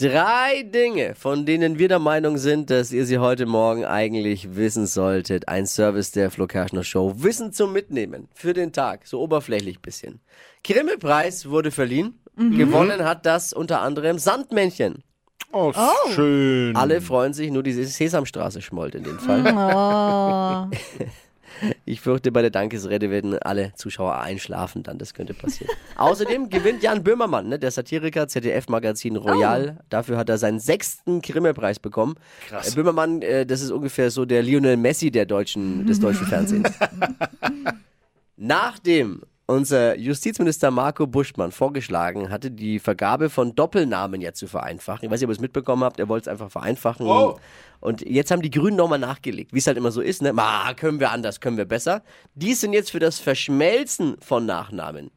Drei Dinge, von denen wir der Meinung sind, dass ihr sie heute Morgen eigentlich wissen solltet. Ein Service der Flo Kerschner Show. Wissen zum Mitnehmen für den Tag. So oberflächlich bisschen. Grimme-Preis wurde verliehen. Gewonnen hat das unter anderem Sandmännchen. Oh, schön. Alle freuen sich, nur diese Sesamstraße schmollt in dem Fall. Oh. Ich fürchte, bei der Dankesrede werden alle Zuschauer einschlafen, dann das könnte passieren. Außerdem gewinnt Jan Böhmermann, ne, der Satiriker, ZDF-Magazin Royal. Dafür hat er seinen sechsten Grimme-Preis bekommen. Krass. Äh, Böhmermann, äh, das ist ungefähr so der Lionel Messi der deutschen, des deutschen Fernsehens. Nachdem unser Justizminister Marco Buschmann vorgeschlagen hatte, die Vergabe von Doppelnamen ja zu vereinfachen. Ich weiß nicht, ob ihr es mitbekommen habt, er wollte es einfach vereinfachen. Oh. Und jetzt haben die Grünen nochmal nachgelegt, wie es halt immer so ist, ne? Ma, können wir anders, können wir besser. Die sind jetzt für das Verschmelzen von Nachnamen.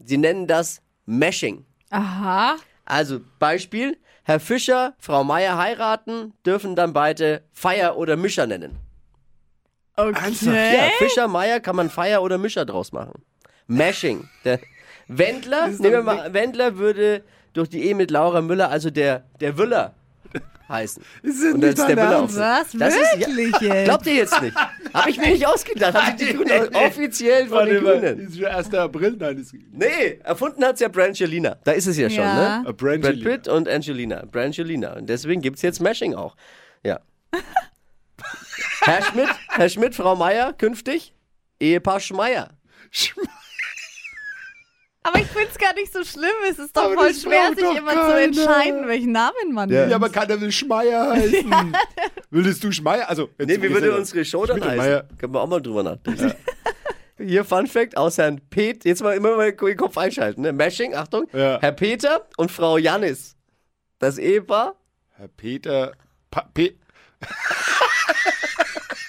Sie nennen das Meshing. Aha. Also Beispiel, Herr Fischer, Frau Meier heiraten, dürfen dann beide Feier oder Mischer nennen. Ernsthaft? Ja, Fischer, Meier kann man Feier oder Mischer draus machen. Mashing. Der Wendler, ist nehmen wir mal, Wendler würde durch die Ehe mit Laura Müller, also der, der Wüller heißen. Ist das Und das ist der Wille Ernst? Was? Das ist- Wirklich ja, jetzt? Glaubt ihr jetzt nicht? Habe ich mir nicht ausgedacht. Haben die Grünen offiziell von den Grünen. Ist schon 1. April? Nein, ist Nee, erfunden hat's ja Brangelina. Da ist es ja schon, Ja. ne? A Brad Brangelina. Pitt und Angelina. Brangelina. Und deswegen gibt's jetzt Mashing auch. Ja. Herr Schmidt, Herr Schmidt, Frau Meier, künftig Ehepaar Schmeier. Aber ich finde es gar nicht so schlimm. Es ist doch Aber voll schwer, sich immer zu keiner. entscheiden, welchen Namen man Ja. nimmt. Ja, aber kann der will Schmeier heißen? Würdest du Schmeier? Also, Nee, wie würde unsere Show dann heißen? Meier. Können wir auch mal drüber nachdenken. Hier Fun Fact aus Herrn Pet, jetzt mal immer mal den Kopf einschalten, ne? Mashing, Achtung. Ja. Herr Peter und Frau Jannis. Das Ehepaar. Herr Peter. Pa Pe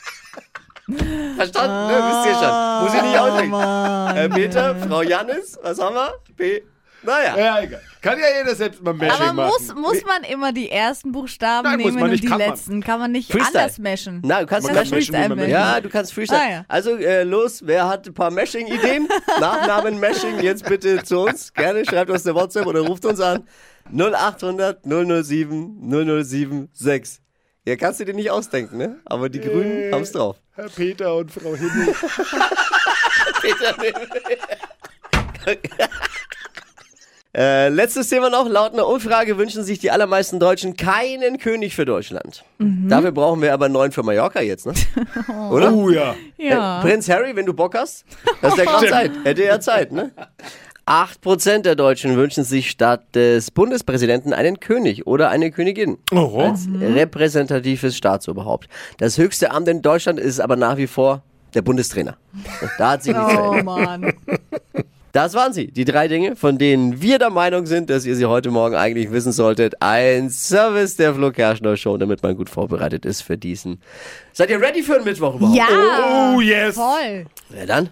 Verstanden, ne? Wisst ihr schon. Muss ich nicht ausdenken. Mann. Herr Peter, Frau Jannis, was haben wir? P. Naja. ja, egal. Kann ja jeder selbst mal Mashing Aber machen. muss, muss man immer die ersten Buchstaben Nein, nehmen man und nicht, die kann man. letzten? Kann man nicht Freestyle. anders meshen? Na, du kannst Man kann Freestyle meshen. Ja, du kannst Freestyle. Ah, ja. Also äh, los, wer hat ein paar Mashing-Ideen? Nachnamen Mashing, jetzt bitte zu uns. Gerne schreibt uns eine WhatsApp oder ruft uns an. 0800 007 007 Ja, kannst du dir nicht ausdenken, ne? Aber die Grünen haben's drauf. Herr Peter und Frau Himmel. Äh, letztes Thema noch. Laut einer Umfrage wünschen sich die allermeisten Deutschen keinen König für Deutschland. Dafür brauchen wir aber einen neuen für Mallorca jetzt, ne? Oder? oh ja. Ja. Äh, Prinz Harry, wenn du Bock hast, hast du ja gerade Zeit. Hätte ja Zeit, ne? 8% der Deutschen wünschen sich statt des Bundespräsidenten einen König oder eine Königin Oh, als repräsentatives Staatsoberhaupt. Das höchste Amt in Deutschland ist aber nach wie vor der Bundestrainer. Da hat sich nichts Oh. Mann. Das waren sie, die drei Dinge, von denen wir der Meinung sind, dass ihr sie heute Morgen eigentlich wissen solltet. Ein Service der Flo Kerschner Show, damit man gut vorbereitet ist für diesen. Seid ihr ready für den Mittwoch überhaupt? Ja. Oh, yes. Voll. Wer dann?